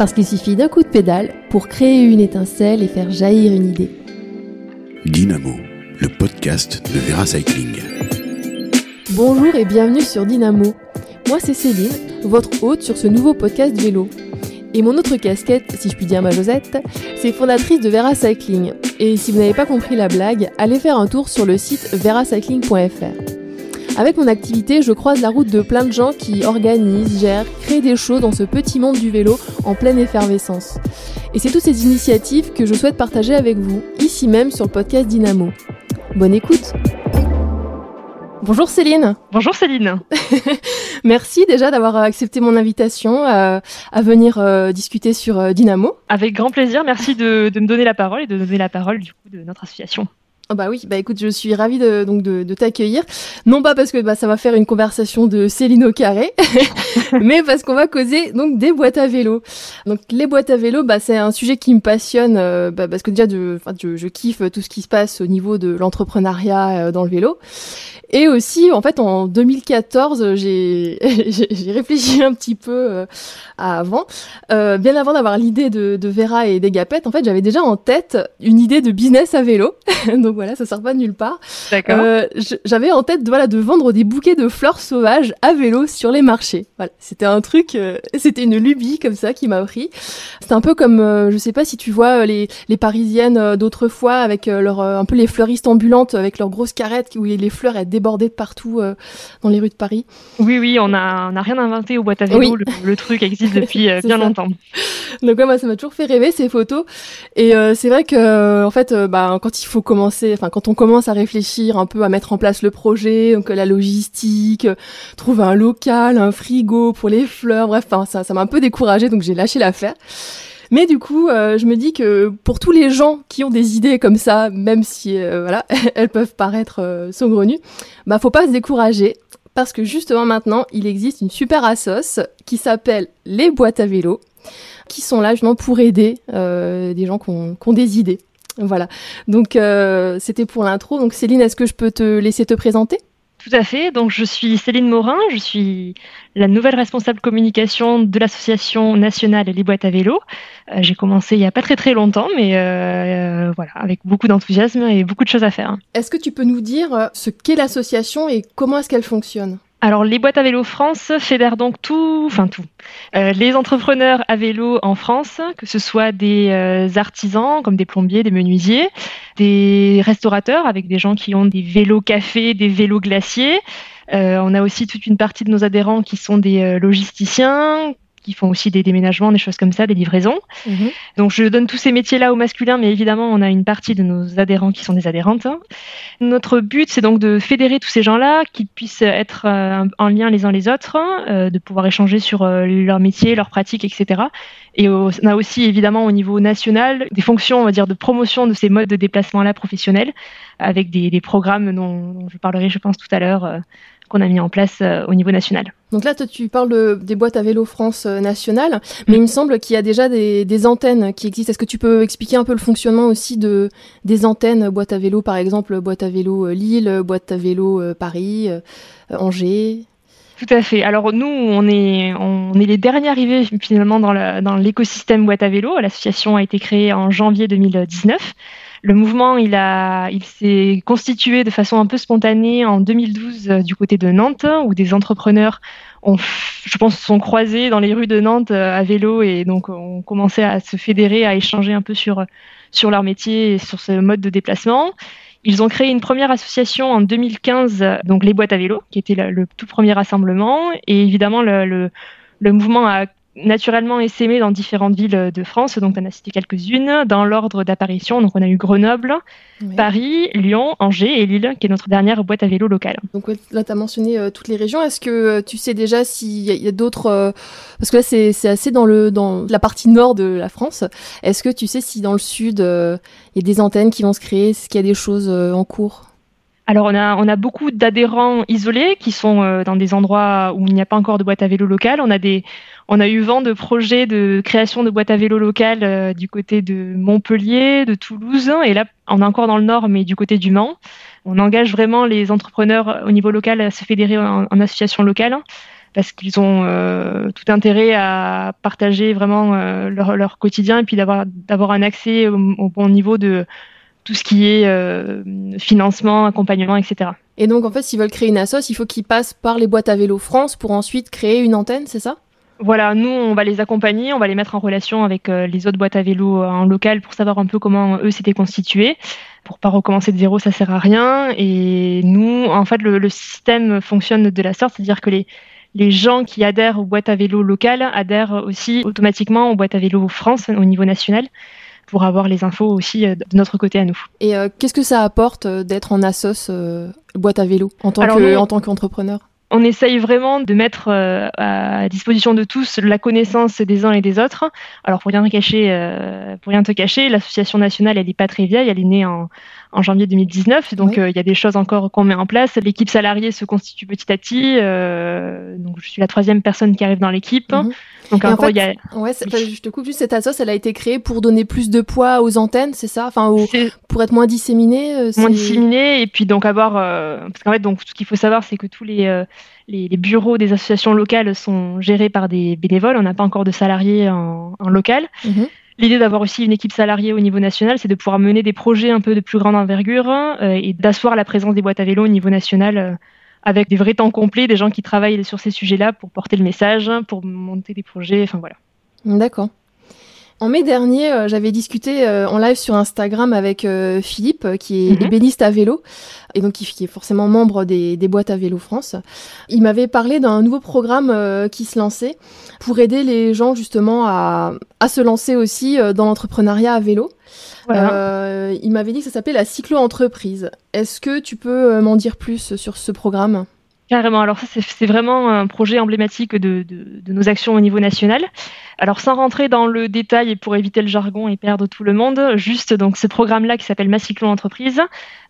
Parce qu'il suffit d'un coup de pédale pour créer une étincelle et faire jaillir une idée. Dynamo, le podcast de Vera Cycling. Bonjour et bienvenue sur Dynamo. Moi c'est Céline, votre hôte sur ce nouveau podcast vélo. Et mon autre casquette, si je puis dire ma Josette, c'est fondatrice de Vera Cycling. Et si vous n'avez pas compris la blague, allez faire un tour sur le site veracycling.fr. Avec mon activité, je croise la route de plein de gens qui organisent, gèrent, créent des choses dans ce petit monde du vélo en pleine effervescence. Et c'est toutes ces initiatives que je souhaite partager avec vous, ici même sur le podcast Dynamo. Bonne écoute Bonjour Céline Bonjour Céline Merci déjà d'avoir accepté mon invitation euh, à venir euh, discuter sur euh, Dynamo. Avec grand plaisir, merci de, de me donner la parole et de donner la parole du coup de notre association. Oh bah oui, bah écoute, je suis ravie de, donc de, de t'accueillir. Non pas parce que bah, ça va faire une conversation de Céline au carré, mais parce qu'on va causer donc des boîtes à vélo. Donc les boîtes à vélo, bah c'est un sujet qui me passionne euh, bah, parce que déjà de, je, je, kiffe tout ce qui se passe au niveau de l'entrepreneuriat euh, dans le vélo. Et aussi, en fait, en 2014, j'ai j'ai réfléchi un petit peu euh, avant. Euh, bien avant d'avoir l'idée de, de, Vera et des Gapettes, en fait, j'avais déjà en tête une idée de business à vélo. Donc voilà, ça sort pas de nulle part. Euh, j'avais en tête, voilà, de vendre des bouquets de fleurs sauvages à vélo sur les marchés. Voilà, c'était un truc, euh, c'était une lubie comme ça qui m'a pris. C'était un peu comme, euh, je sais pas si tu vois les, les Parisiennes d'autrefois avec leur un peu les fleuristes ambulantes avec leurs grosses carrettes où les fleurs elles débordé de partout euh, dans les rues de Paris. Oui, oui, on n'a on a rien inventé au boîte à vélo. Le, le, truc existe depuis euh, bien ça. longtemps. Donc ouais, moi, ça m'a toujours fait rêver ces photos. Et euh, c'est vrai que en fait, bah, quand il faut commencer, quand on commence à réfléchir un peu à mettre en place le projet, donc la logistique, trouver un local, un frigo pour les fleurs, bref, ça, m'a un peu découragée, donc j'ai lâché l'affaire. Mais du coup, euh, je me dis que pour tous les gens qui ont des idées comme ça, même si euh, voilà, elles peuvent paraître euh, saugrenues, bah faut pas se décourager parce que justement maintenant, il existe une super assos qui s'appelle les boîtes à vélo, qui sont là justement pour aider euh, des gens qui ont des idées. Voilà. Donc euh, c'était pour l'intro. Donc Céline, est-ce que je peux te laisser te présenter? Tout à fait. Donc, je suis Céline Morin. Je suis la nouvelle responsable communication de l'association nationale Les Boîtes à vélo. Euh, J'ai commencé il n'y a pas très très longtemps, mais euh, voilà, avec beaucoup d'enthousiasme et beaucoup de choses à faire. Est-ce que tu peux nous dire ce qu'est l'association et comment est-ce qu'elle fonctionne? Alors, les boîtes à vélo France fédèrent donc tout, enfin tout, euh, les entrepreneurs à vélo en France, que ce soit des euh, artisans comme des plombiers, des menuisiers, des restaurateurs avec des gens qui ont des vélos cafés, des vélos glaciers. Euh, on a aussi toute une partie de nos adhérents qui sont des logisticiens, qui font aussi des déménagements, des choses comme ça, des livraisons. Mmh. Donc je donne tous ces métiers-là au masculin, mais évidemment on a une partie de nos adhérents qui sont des adhérentes. Notre but c'est donc de fédérer tous ces gens-là, qui puissent être euh, en lien les uns les autres, euh, de pouvoir échanger sur euh, leur métier, leurs pratiques, etc. Et on a aussi évidemment au niveau national des fonctions, on va dire, de promotion de ces modes de déplacement-là professionnels, avec des, des programmes dont, dont, je parlerai, je pense, tout à l'heure. Euh, qu'on a mis en place euh, au niveau national. Donc là, tu parles de, des boîtes à vélo France euh, nationale, mais mmh. il me semble qu'il y a déjà des, des, antennes qui existent. Est-ce que tu peux expliquer un peu le fonctionnement aussi de des antennes boîte à vélo, par exemple, boîte à vélo Lille, boîte à vélo Paris, euh, Angers? Tout à fait. Alors nous, on est, on est les derniers arrivés finalement dans l'écosystème boîte à vélo. L'association a été créée en janvier 2019. Le mouvement, il, s'est constitué de façon un peu spontanée en 2012 euh, du côté de Nantes, où des entrepreneurs ont, je pense, sont croisés dans les rues de Nantes euh, à vélo et donc ont commencé à se fédérer, à échanger un peu sur, sur leur métier et sur ce mode de déplacement. Ils ont créé une première association en 2015, donc les boîtes à vélo, qui était le, tout premier rassemblement. Et évidemment, le mouvement a naturellement essaimé dans différentes villes de France, donc on a cité quelques-unes, dans l'ordre d'apparition. Donc on a eu Grenoble, oui. Paris, Lyon, Angers et Lille, qui est notre dernière boîte à vélo locale. Donc là, tu as mentionné euh, toutes les régions. Est-ce que euh, tu sais déjà s'il y a, a d'autres... Euh, parce que là, c'est assez dans, le, dans la partie nord de la France. Est-ce que tu sais si dans le sud, il euh, y a des antennes qui vont se créer? Est-ce qu'il y a des choses euh, en cours? Alors on a, on a beaucoup d'adhérents isolés qui sont euh, dans des endroits où il n'y a pas encore de boîte à vélo locale. On a des, on a eu vent de projets de création de boîtes à vélo locales euh, du côté de Montpellier, de Toulouse, et là on est encore dans le nord, mais du côté du Mans. On engage vraiment les entrepreneurs au niveau local à se fédérer en, en association locale. parce qu'ils ont tout intérêt à partager vraiment leur, quotidien et puis d'avoir un accès au, bon niveau de tout ce qui est financement, accompagnement, etc. Et donc en fait, s'ils veulent créer une assoce, il faut qu'ils passent par les boîtes à vélo France pour ensuite créer une antenne, c'est ça? Voilà, nous, on va les accompagner, on va les mettre en relation avec euh, les autres boîtes à vélo euh, en local pour savoir un peu comment eux s'étaient constitués. Pour pas recommencer de zéro, ça sert à rien. Et nous, en fait, le, système fonctionne de la sorte, c'est-à-dire que les, les gens qui adhèrent aux boîtes à vélo locales adhèrent aussi automatiquement aux boîtes à vélo France au niveau national pour avoir les infos aussi euh, de notre côté à nous. Et qu'est-ce que ça apporte d'être en assos boîte à vélo en tant que, en tant qu'entrepreneur? on essaye vraiment de mettre euh, à disposition de tous la connaissance des uns et des autres. Alors pour rien cacher, euh, pour rien te cacher, l'association nationale elle n'est pas très vieille, elle est née en, en janvier 2019. Donc euh, il y a des choses encore qu'on met en place. L'équipe salariée se constitue petit à petit. Euh, donc je suis la troisième personne qui arrive dans l'équipe. Mhm. Donc en fait, y a... ouais, je te coupe juste cette assoce, elle a été créée pour donner plus de poids aux antennes, c'est ça? Enfin, pour être moins disséminée. Euh, moins disséminée et puis donc avoir parce qu'en fait donc ce qu'il faut savoir c'est que tous les, les, bureaux des associations locales sont gérés par des bénévoles. On n'a pas encore de salariés en, local. Mhm. L'idée d'avoir aussi une équipe salariée au niveau national, c'est de pouvoir mener des projets un peu de plus grande envergure euh, et d'asseoir la présence des boîtes à vélo au niveau national euh, avec des vrais temps complets, des gens qui travaillent sur ces sujets-là pour porter le message, pour monter des projets, enfin voilà. D'accord. En mai dernier, euh, j'avais discuté euh, en live sur Instagram avec euh, Philippe, qui est mhm. ébéniste à vélo, et donc qui, est forcément membre des, boîtes à vélo France. Il m'avait parlé d'un nouveau programme qui se lançait pour aider les gens justement à, se lancer aussi dans l'entrepreneuriat à vélo. il m'avait dit que ça s'appelait la cyclo-entreprise. Est-ce que tu peux m'en dire plus sur ce programme? Carrément. Alors ça, c'est vraiment un projet emblématique de, nos actions au niveau national. Alors sans rentrer dans le détail et pour éviter le jargon et perdre tout le monde, juste donc ce programme-là qui s'appelle Macyclon Entreprise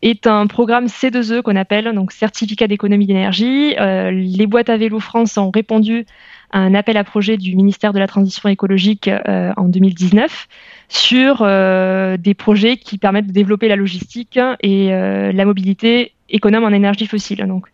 est un programme C2E qu'on appelle donc certificat d'économie d'énergie. Euh, les boîtes à vélo France ont répondu à un appel à projet du ministère de la Transition écologique euh, en 2019 sur euh, des projets qui permettent de développer la logistique et la mobilité économe en énergie fossile. Donc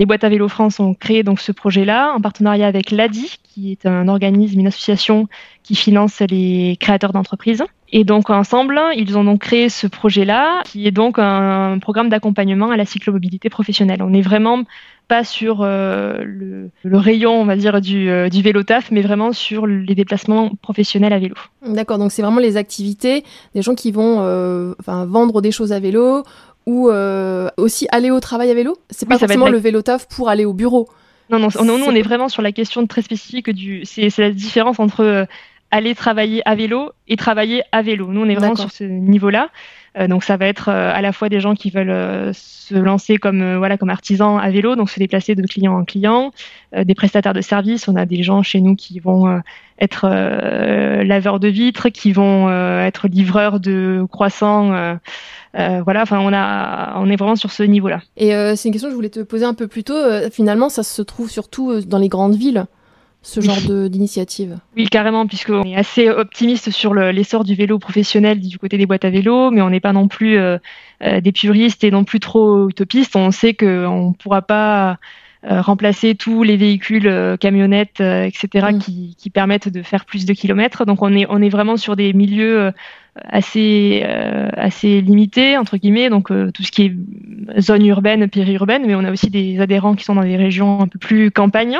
les boîtes à vélo France ont créé donc ce projet-là en partenariat avec l'ADI, qui est un organisme, une association qui finance les créateurs d'entreprises. Et donc ensemble, ils ont donc créé ce projet-là, qui est donc un programme d'accompagnement à la cyclomobilité professionnelle. On n'est vraiment pas sur euh, le, rayon, on va dire, du, euh, du, vélo taf, mais vraiment sur les déplacements professionnels à vélo. D'accord, donc c'est vraiment les activités des gens qui vont euh, vendre des choses à vélo ou euh, aussi aller au travail à vélo C'est pas forcément le vélo taf pour aller au bureau. Non, non, non nous, on est vraiment sur la question très spécifique du. C'est la différence entre euh, aller travailler à vélo et travailler à vélo. Nous, on est vraiment sur ce niveau-là. Euh, donc, ça va être à la fois des gens qui veulent se lancer comme voilà comme artisans à vélo, donc se déplacer de client en client, des prestataires de services. On a des gens chez nous qui vont être laveurs de vitres, qui vont être livreurs de croissants. Euh, voilà, enfin, on a, on est vraiment sur ce niveau-là. Et euh, c'est une question que je voulais te poser un peu plus tôt. Euh, finalement, ça se trouve surtout dans les grandes villes ce genre d'initiative Oui, carrément, puisqu'on est assez optimiste sur l'essor du vélo professionnel du côté des boîtes à vélo, mais on n'est pas non plus des puristes et non plus trop utopistes. On sait qu'on ne pourra pas remplacer tous les véhicules, camionnettes, etc., mm. qui, qui, permettent de faire plus de kilomètres. Donc on est, on est vraiment sur des milieux assez euh, assez limité entre guillemets donc euh, tout ce qui est zone urbaine périurbaine mais on a aussi des adhérents qui sont dans des régions un peu plus campagnes.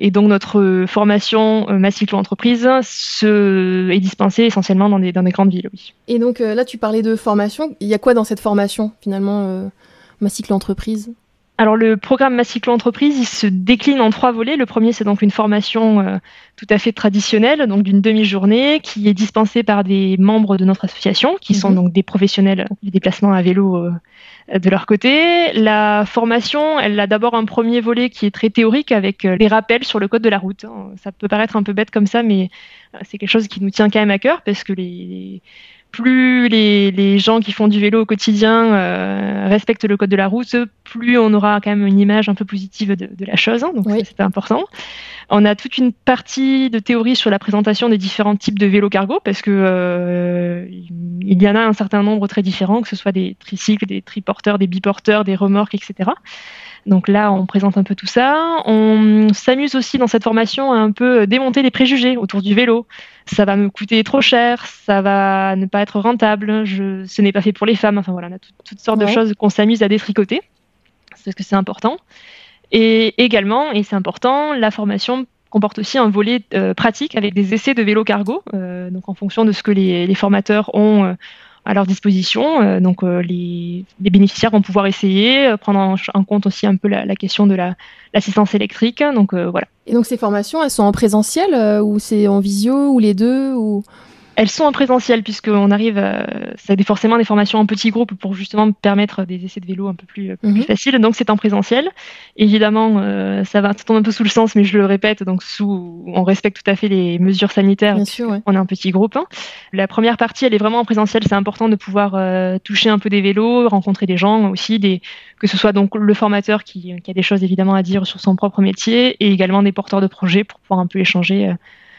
Et donc notre formation euh, ma cyclo entreprise se, est dispensée essentiellement dans des dans des grandes villes oui. et donc là tu parlais de formation. Il y a quoi dans cette formation finalement ma cyclo entreprise alors le programme Macyclo Entreprise, il se décline en trois volets. Le premier, c'est donc une formation euh, tout à fait traditionnelle, donc d'une demi-journée, qui est dispensée par des membres de notre association, qui sont mhm. donc des professionnels du déplacement à vélo euh, de leur côté. La formation, elle a d'abord un premier volet qui est très théorique avec euh, les rappels sur le code de la route. Ça peut paraître un peu bête comme ça, mais c'est quelque chose qui nous tient quand même à cœur parce que les plus les, gens qui font du vélo au quotidien euh, respectent le code de la route, plus on aura quand même une image un peu positive de, la chose. Hein, donc c'est important. On a toute une partie de théorie sur la présentation des différents types de vélos cargo parce que euh, il y en a un certain nombre très différents, que ce soit des tricycles, des triporteurs, des biporteurs, des remorques, etc. Donc là, on présente un peu tout ça. On s'amuse aussi dans cette formation à un peu démonter les préjugés autour du vélo. Ça va me coûter trop cher, ça va ne pas être rentable, je, ce n'est pas fait pour les femmes. Enfin voilà, on a toutes sortes de choses qu'on s'amuse à détricoter, parce que c'est important. Et également, et c'est important, la formation comporte aussi un volet euh, pratique avec des essais de vélo cargo, euh, donc en fonction de ce que les, les formateurs ont euh, à leur disposition. Euh, donc euh, les, bénéficiaires vont pouvoir essayer, euh, prendre en, compte aussi un peu la, question de l'assistance électrique. Donc voilà. Et donc ces formations, elles sont en présentiel ou c'est en visio ou les deux ou elles sont en présentiel puisqu'on arrive, à, ça a forcément des formations en petits groupes pour justement permettre des essais de vélo un peu plus, plus mhm. faciles. Donc c'est en présentiel. Évidemment, euh, ça va, ça tombe un peu sous le sens, mais je le répète, donc sous, on respecte tout à fait les mesures sanitaires. Bien sûr, ouais. On est un petit groupe. Hein. La première partie, elle est vraiment en présentiel. C'est important de pouvoir euh, toucher un peu des vélos, rencontrer des gens aussi, des, que ce soit donc le formateur qui, qui, a des choses évidemment à dire sur son propre métier et également des porteurs de projets pour pouvoir un peu échanger. Euh,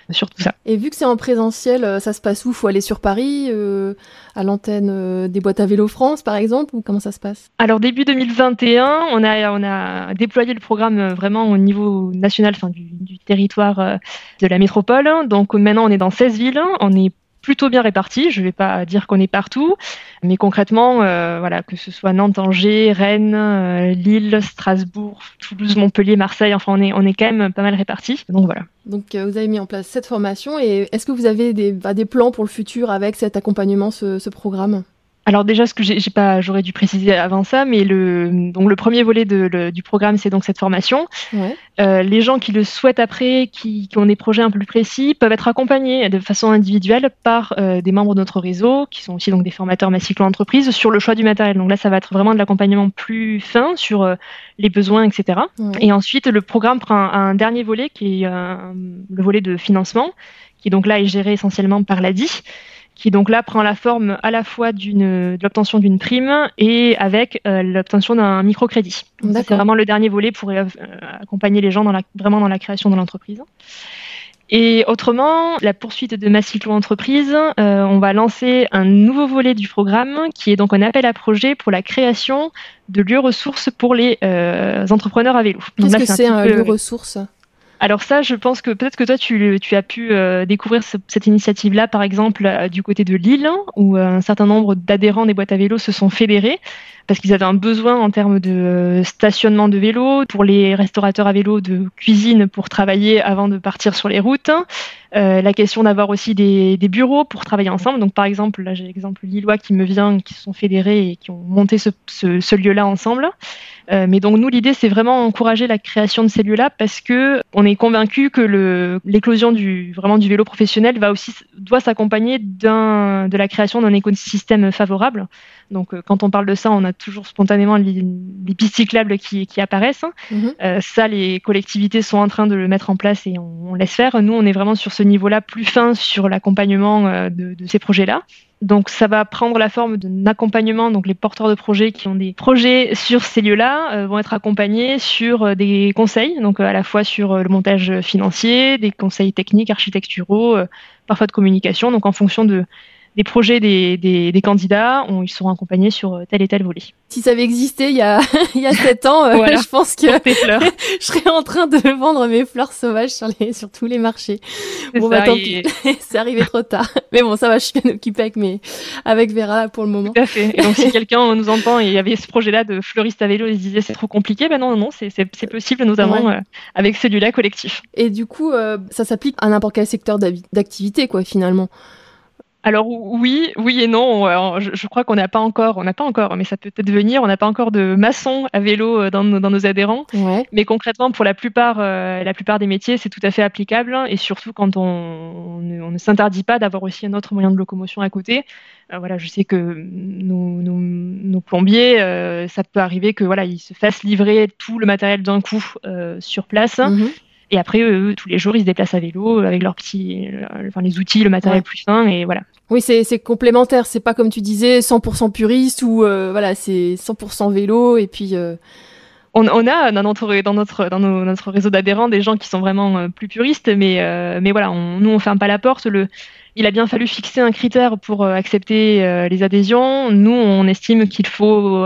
sur tout ça. Et vu que c'est en présentiel, euh, ça se passe où? Faut aller sur Paris, euh, à l'antenne euh, des boîtes à vélo France, par exemple, ou comment ça se passe? Alors début 2021, on a on a déployé le programme vraiment au niveau national, enfin du, du territoire euh, de la métropole. Donc maintenant, on est dans 16 villes, on est plutôt bien répartis. Je ne vais pas dire qu'on est partout, mais concrètement, euh, voilà, que ce soit Nantes, Angers, Rennes, euh, Lille, Strasbourg, Toulouse, Montpellier, Marseille, enfin on est, on quand même pas mal répartis. Donc voilà. Donc euh, vous avez mis en place cette formation et est-ce que vous avez des, bah, plans pour le futur avec cet accompagnement, ce programme? Alors déjà, ce que j'ai pas, j'aurais dû préciser avant ça, mais le donc le premier volet de, le, du programme, c'est donc cette formation. Ouais. Euh, les gens qui le souhaitent après, qui, qui, ont des projets un peu plus précis, peuvent être accompagnés de façon individuelle par euh, des membres de notre réseau, qui sont aussi donc des formateurs Massiclo Entreprise, sur le choix du matériel. Donc là, ça va être vraiment de l'accompagnement plus fin sur euh, les besoins, etc. Ouais. Et ensuite, le programme prend un, un dernier volet qui est le volet de financement, qui donc là est géré essentiellement par l'ADI qui donc là prend la forme à la fois d'une de l'obtention d'une prime et avec euh, l'obtention d'un microcrédit. C'est vraiment le dernier volet pour euh, accompagner les gens dans la, vraiment dans la création de l'entreprise. Et autrement, la poursuite de ma cyclo-entreprise, euh, on va lancer un nouveau volet du programme qui est donc un appel à projet pour la création de lieux ressources pour les entrepreneurs à vélo. Qu'est-ce que c'est un, un lieu ressource? Alors ça, je pense que peut-être que toi, tu, as pu euh, découvrir ce, cette initiative-là, par exemple, euh, du côté de Lille, où euh, un certain nombre d'adhérents des boîtes à vélo se sont fédérés parce qu'ils avaient un besoin en termes de stationnement de vélo, pour les restaurateurs à vélo de cuisine pour travailler avant de partir sur les routes. La question d'avoir aussi des, bureaux pour travailler ensemble. Donc par exemple, là j'ai l'exemple lillois qui me vient, qui se sont fédérés et qui ont monté ce lieu-là ensemble. Euh, mais donc nous l'idée c'est vraiment encourager la création de ces lieux-là parce que on est convaincu que l'éclosion du vraiment du vélo professionnel va aussi doit s'accompagner de la création d'un écosystème favorable. Donc, euh, quand on parle de ça, on a toujours spontanément les, les pistes cyclables qui, qui apparaissent. Mmh. Euh, ça, les collectivités sont en train de le mettre en place et on, on laisse faire. Nous, on est vraiment sur ce niveau-là plus fin sur l'accompagnement de, de, ces projets-là. Donc, ça va prendre la forme d'un accompagnement. Donc, les porteurs de projets qui ont des projets sur ces lieux-là euh, vont être accompagnés sur euh, des conseils, donc à la fois sur le montage financier, des conseils techniques, architecturaux, parfois de communication. Donc, en fonction de des projets des, des, des candidats, on, ils seront accompagnés sur tel et tel volet. Si ça avait existé il y a, il y a 7 ans, euh, voilà. je pense que je serais en train de vendre mes fleurs sauvages sur, les, sur tous les marchés. Bon, ça, bah tant pis, c'est arrivé trop tard. Mais bon, ça va, je suis bien occupée avec, mes, avec Vera pour le moment. Tout à fait. Et donc, si quelqu'un nous entend et il y avait ce projet-là de fleuriste à vélo et se disait c'est trop compliqué, ben non, non, non, c'est possible, notamment ouais. euh, avec celui-là collectif. Et du coup, euh, ça s'applique à n'importe quel secteur d'activité, quoi, finalement. Alors oui, oui et non. Je, je crois qu'on n'a pas encore, on n'a pas encore, mais ça peut peut-être venir. On n'a pas encore de maçons à vélo euh, dans nos, dans nos adhérents. Ouais. Mais concrètement, pour la plupart, euh, la plupart des métiers, c'est tout à fait applicable. Et surtout quand on, on ne, on ne s'interdit pas d'avoir aussi un autre moyen de locomotion à côté. Euh, voilà, je sais que nos, nos, nos plombiers, euh, ça peut arriver que voilà, ils se fassent livrer tout le matériel d'un coup euh, sur place. Mm -hmm. Et après, eux, tous les jours, ils se déplacent à vélo avec leurs petits, enfin, les outils, le matériel ouais. plus fin, et voilà. Oui, c'est complémentaire. C'est pas comme tu disais 100% puriste ou euh, voilà, c'est 100% vélo et puis. Euh... On, on, a dans notre dans notre dans nos, notre réseau d'adhérents des gens qui sont vraiment euh, plus puristes, mais euh, mais voilà, on, nous on ferme pas la porte. Le il a bien fallu fixer un critère pour accepter les adhésions. Nous, on estime qu'il faut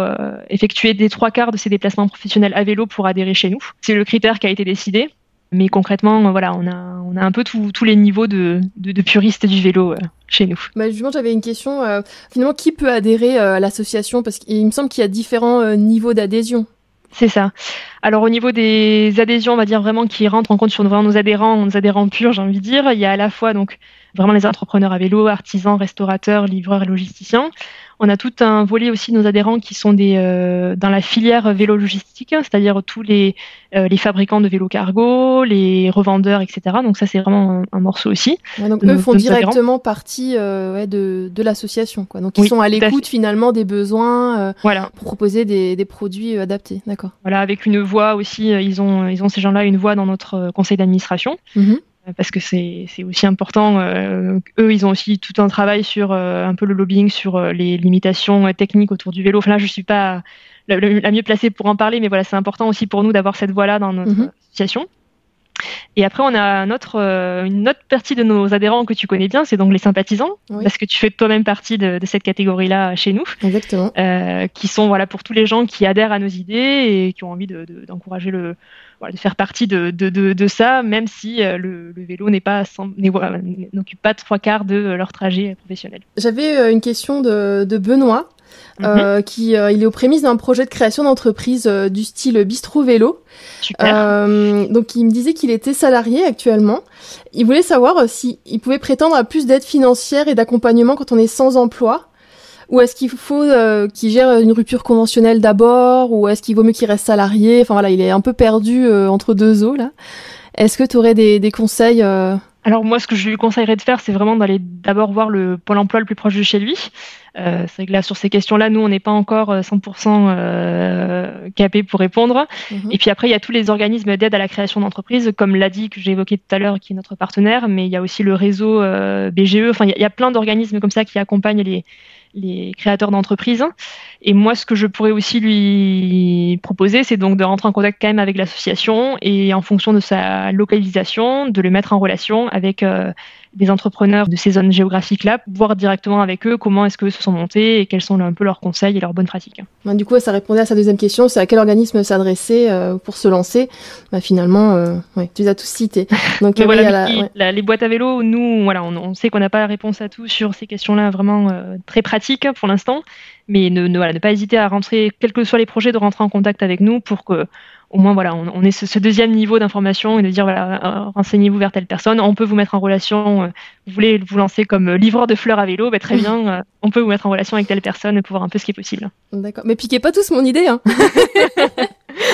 effectuer des trois quarts de ces déplacements professionnels à vélo pour adhérer chez nous. C'est le critère qui a été décidé. Mais concrètement, voilà, on a, on a un peu tous les niveaux de, de, puristes du vélo chez nous. Bah justement, j'avais une question. finalement, qui peut adhérer à l'association? Parce qu'il me semble qu'il y a différents niveaux d'adhésion. C'est ça. Alors au niveau des adhésions, on va dire vraiment qui rentrent en compte sur nos adhérents, nos adhérents purs, j'ai envie de dire, il y a à la fois donc vraiment les entrepreneurs à vélo, artisans, restaurateurs, livreurs et logisticiens. On a tout un volet aussi de nos adhérents qui sont des, euh, dans la filière vélo logistique, c'est-à-dire tous les, euh, les fabricants de vélos cargo, les revendeurs, etc. Donc ça, c'est vraiment un, morceau aussi. donc eux font directement partie euh, ouais, de, de l'association. Quoi. Donc ils sont à l'écoute finalement des besoins voilà. pour proposer des, des produits adaptés. D'accord. Voilà, avec une voix aussi, ils ont, ils ont ces gens-là une voix dans notre conseil d'administration. Mm-hmm parce que c'est aussi important. Euh, eux, ils ont aussi tout un travail sur euh, un peu le lobbying, sur euh, les limitations techniques autour du vélo. Enfin là, je suis pas la, mieux placée pour en parler, mais voilà, c'est important aussi pour nous d'avoir cette voix-là dans notre mhm. association. Et après, on a un autre, une autre partie de nos adhérents que tu connais bien, c'est donc les sympathisants, parce que tu fais toi-même partie de, cette catégorie-là chez nous. Exactement. qui sont voilà pour tous les gens qui adhèrent à nos idées et qui ont envie d'encourager de, le, de faire partie de, ça, même si euh, le, le, vélo n'est pas n'occupe pas trois quarts de leur trajet professionnel. J'avais euh, une question de Benoît. Euh, mhm. qui il est aux prémices d'un projet de création d'entreprise du style bistrot vélo. Super. donc il me disait qu'il était salarié actuellement. Il voulait savoir s'il pouvait prétendre à plus d'aide financière et d'accompagnement quand on est sans emploi ou est-ce qu'il faut euh, qu'il gère une rupture conventionnelle d'abord? Ou est-ce qu'il vaut mieux qu'il reste salarié? Enfin voilà, il est un peu perdu euh, entre deux eaux là. Est-ce que tu aurais des, des conseils euh... Alors moi, ce que je lui conseillerais de faire, c'est vraiment d'aller d'abord voir le pôle emploi le plus proche de chez lui. Euh, c'est que là, sur ces questions-là, nous, on n'est pas encore 100% euh, capé pour répondre. Mhm. Et puis après, il y a tous les organismes d'aide à la création d'entreprises, comme l'a dit que j'ai évoqué tout à l'heure, qui est notre partenaire, mais il y a aussi le réseau BGE. Enfin, il y, a plein d'organismes comme ça qui accompagnent les, les créateurs d'entreprises. Et moi, ce que je pourrais aussi lui proposer, c'est donc de rentrer en contact quand même avec l'association et en fonction de sa localisation, de le mettre en relation avec euh, des entrepreneurs de ces zones géographiques-là, voir directement avec eux comment est-ce qu'eux se sont montés et quels sont un peu leurs conseils et leurs bonnes pratiques. du coup, ça répondait à sa deuxième question, c'est à quel organisme s'adresser euh, pour se lancer. Bah, finalement, euh, tu les as tous cités. Donc, voilà, les boîtes à vélo, nous, voilà, on, sait qu'on n'a pas la réponse à tout sur ces questions-là vraiment euh, très pratiques pour l'instant, mais ne, ne, voilà, ne pas hésiter à rentrer, quels que soient les projets, de rentrer en contact avec nous pour que au moins voilà, on, est ce, deuxième niveau d'information et de dire voilà, euh, renseignez-vous vers telle personne, on peut vous mettre en relation. Euh, vous voulez vous lancer comme euh, livreur de fleurs à vélo, bah, très bien, on peut vous mettre en relation avec telle personne pour voir un peu ce qui est possible. D'accord, mais piquez pas tous mon idée. Hein.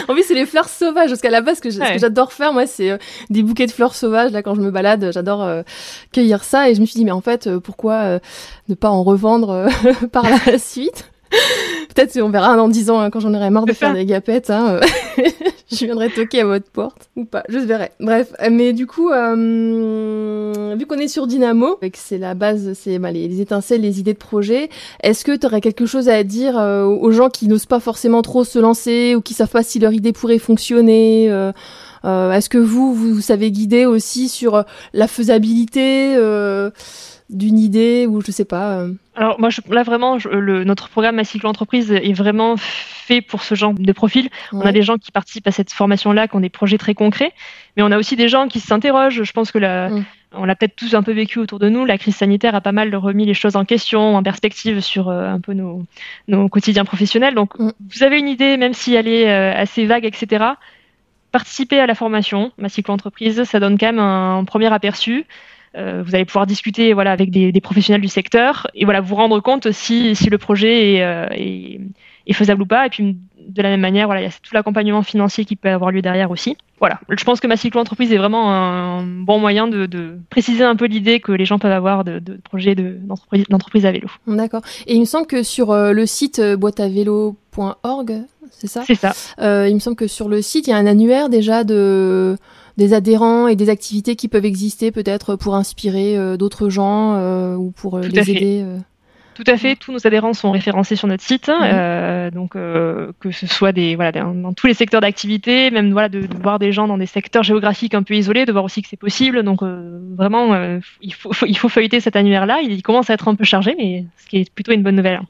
en plus, c'est les fleurs sauvages. Parce qu'à la base, ce que j'adore faire, moi, c'est des bouquets de fleurs sauvages. Là, quand je me balade, j'adore cueillir ça. Et je me suis dit, mais en fait, pourquoi ne pas en revendre par la suite? Peut-être on verra dans 10 ans hein, quand j'en aurai marre de faire des gapettes. Hein, euh, je viendrai toquer à votre porte ou pas, je verrai. Bref, mais du coup, euh, vu qu'on est sur Dynamo et que c'est la base, c'est bah, les, étincelles, les idées de projet, est-ce que tu aurais quelque chose à dire euh, aux gens qui n'osent pas forcément trop se lancer ou qui savent pas si leur idée pourrait fonctionner Est-ce que vous, vous, savez guider aussi sur la faisabilité d'une idée ou je sais pas euh. Alors moi là vraiment le, notre programme Ma Cyclo Entreprise est vraiment fait pour ce genre de profil. On a des gens qui participent à cette formation là, qui ont des projets très concrets, mais on a aussi des gens qui s'interrogent. Je pense que la, mm. on l'a peut-être tous un peu vécu autour de nous. La crise sanitaire a pas mal remis les choses en question, en perspective sur euh, un peu nos, nos, quotidiens professionnels. Donc mm. vous avez une idée, même si elle est euh, assez vague, etc. Participez à la formation Ma Cyclo Entreprise, ça donne quand même un premier aperçu. Euh, vous allez pouvoir discuter voilà, avec des, des, professionnels du secteur et voilà, vous rendre compte si, si le projet est, euh, est, est, faisable ou pas. Et puis de la même manière, voilà, il y a tout l'accompagnement financier qui peut avoir lieu derrière aussi. Voilà, je pense que ma cyclo entreprise est vraiment un bon moyen de, de préciser un peu l'idée que les gens peuvent avoir de, de projet d'entreprise à vélo. D'accord. Et il me semble que sur euh, le site boîteavélo.org, c'est ça? C'est ça. Euh, il me semble que sur le site, il y a un annuaire déjà de des adhérents et des activités qui peuvent exister peut-être pour inspirer euh, d'autres gens euh, ou pour euh, les aider Tout à fait, tous nos adhérents sont référencés sur notre site, mhm. donc que ce soit des voilà dans, tous les secteurs d'activité, même voilà de, voir des gens dans des secteurs géographiques un peu isolés, de voir aussi que c'est possible. Donc vraiment, il faut, il faut feuilleter cet annuaire-là. Il commence à être un peu chargé, mais ce qui est plutôt une bonne nouvelle.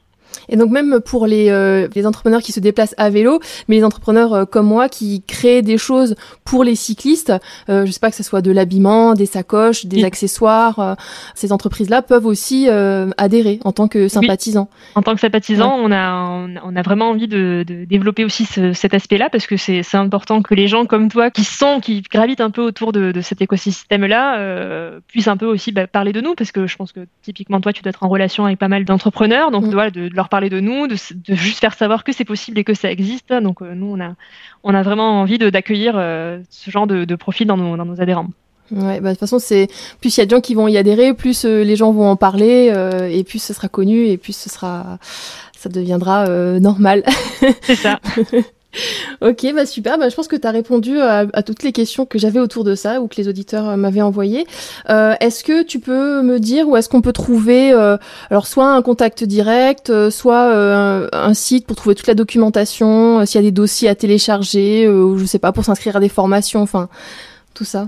Et donc même pour les, euh, les entrepreneurs qui se déplacent à vélo, mais les entrepreneurs euh, comme moi qui créent des choses pour les cyclistes, euh, je sais pas que ce soit de l'habillement, des sacoches, des accessoires, euh, ces entreprises-là peuvent aussi adhérer en tant que sympathisants. En tant que sympathisant, on, a, on a vraiment envie de, de développer aussi ce, cet aspect-là parce que c'est important que les gens comme toi qui sont, qui gravitent un peu autour de, de cet écosystème-là, puissent un peu aussi bah, parler de nous parce que je pense que typiquement toi tu dois être en relation avec pas mal d'entrepreneurs, donc mm. voilà, de, de leur parler de nous, de, juste faire savoir que c'est possible et que ça existe. Donc euh, nous, on a, on a vraiment envie d'accueillir euh, ce genre de, de profil dans nos, dans nos adhérents. Ouais, bah, de toute façon, c'est plus il y a de gens qui vont y adhérer, plus euh, les gens vont en parler, et plus ce sera connu, et plus ce sera, ça deviendra normal. C'est ça. ok, bah super. Bah, je pense que tu as répondu à, toutes les questions que j'avais autour de ça ou que les auditeurs euh, m'avaient envoyées. Euh, est-ce que tu peux me dire où est-ce qu'on peut trouver, euh, alors soit un contact direct, soit un, site pour trouver toute la documentation, s'il y a des dossiers à télécharger, ou je sais pas, pour s'inscrire à des formations, enfin tout ça?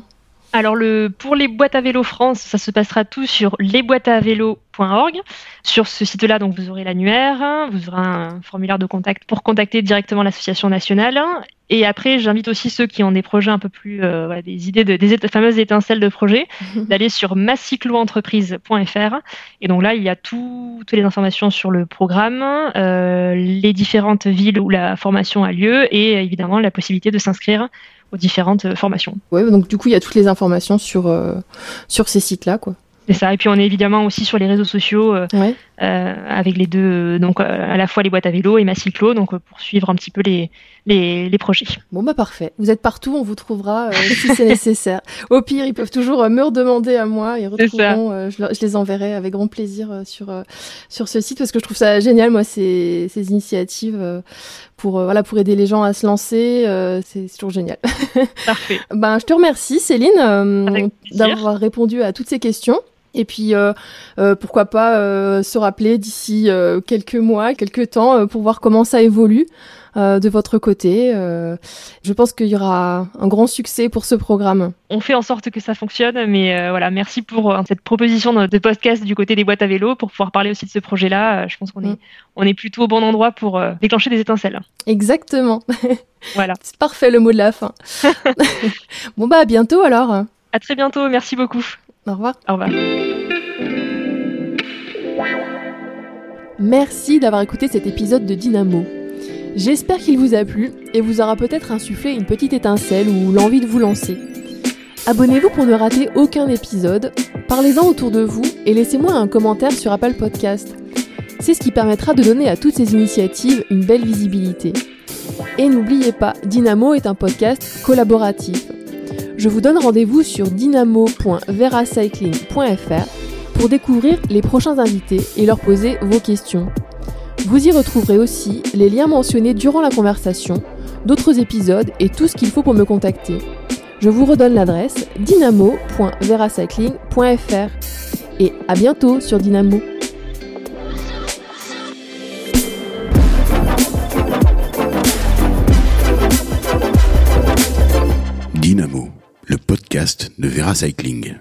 Alors pour les boîtes à vélo France, ça se passera tout sur lesboîtesavélo.org. Sur ce site-là, donc vous aurez l'annuaire, vous aurez un formulaire de contact pour contacter directement l'association nationale. Et après, j'invite aussi ceux qui ont des projets un peu plus, euh, des idées, de, des fameuses étincelles de projet, d'aller sur massicloentreprise.fr. Et donc là, il y a toutes les informations sur le programme, euh, les différentes villes où la formation a lieu et évidemment la possibilité de s'inscrire aux différentes euh, formations. Ouais, donc du coup, il y a toutes les informations sur, euh, sur ces sites-là, quoi. C'est ça. Et puis on est évidemment aussi sur les réseaux sociaux euh, euh, avec les deux, donc à la fois les boîtes à vélo et ma cyclo, donc pour suivre un petit peu les, les, les, projets. Bon bah parfait. Vous êtes partout, on vous trouvera si c'est nécessaire. Au pire, ils peuvent toujours me redemander à moi, ils retrouveront. Je, je, les enverrai avec grand plaisir sur sur ce site parce que je trouve ça génial moi ces, ces initiatives pour euh, voilà pour aider les gens à se lancer. Euh, c'est toujours génial. Parfait. ben je te remercie Céline euh, d'avoir répondu à toutes ces questions. Et puis pourquoi pas se rappeler d'ici quelques mois, quelques temps pour voir comment ça évolue. Euh, de votre côté. Euh, je pense qu'il y aura un grand succès pour ce programme. On fait en sorte que ça fonctionne, mais euh, voilà, merci pour cette proposition de podcast du côté des boîtes à vélo pour pouvoir parler aussi de ce projet-là. je pense qu'on est, mm. on est plutôt au bon endroit pour déclencher des étincelles. Exactement. Voilà. C'est parfait le mot de la fin. bon bah à bientôt alors. À très bientôt, merci beaucoup. Au revoir. Au revoir. Merci d'avoir écouté cet épisode de Dynamo. J'espère qu'il vous a plu et vous aura peut-être insufflé une petite étincelle ou l'envie de vous lancer. Abonnez-vous pour ne rater aucun épisode, parlez-en autour de vous et laissez-moi un commentaire sur Apple Podcast. C'est ce qui permettra de donner à toutes ces initiatives une belle visibilité. Et n'oubliez pas, Dynamo est un podcast collaboratif. Je vous donne rendez-vous sur dynamo.veracycling.fr pour découvrir les prochains invités et leur poser vos questions. Vous y retrouverez aussi les liens mentionnés durant la conversation, d'autres épisodes et tout ce qu'il faut pour me contacter. Je vous redonne l'adresse dynamo.veracycling.fr et à bientôt sur Dynamo. Dynamo, le podcast de Veracycling.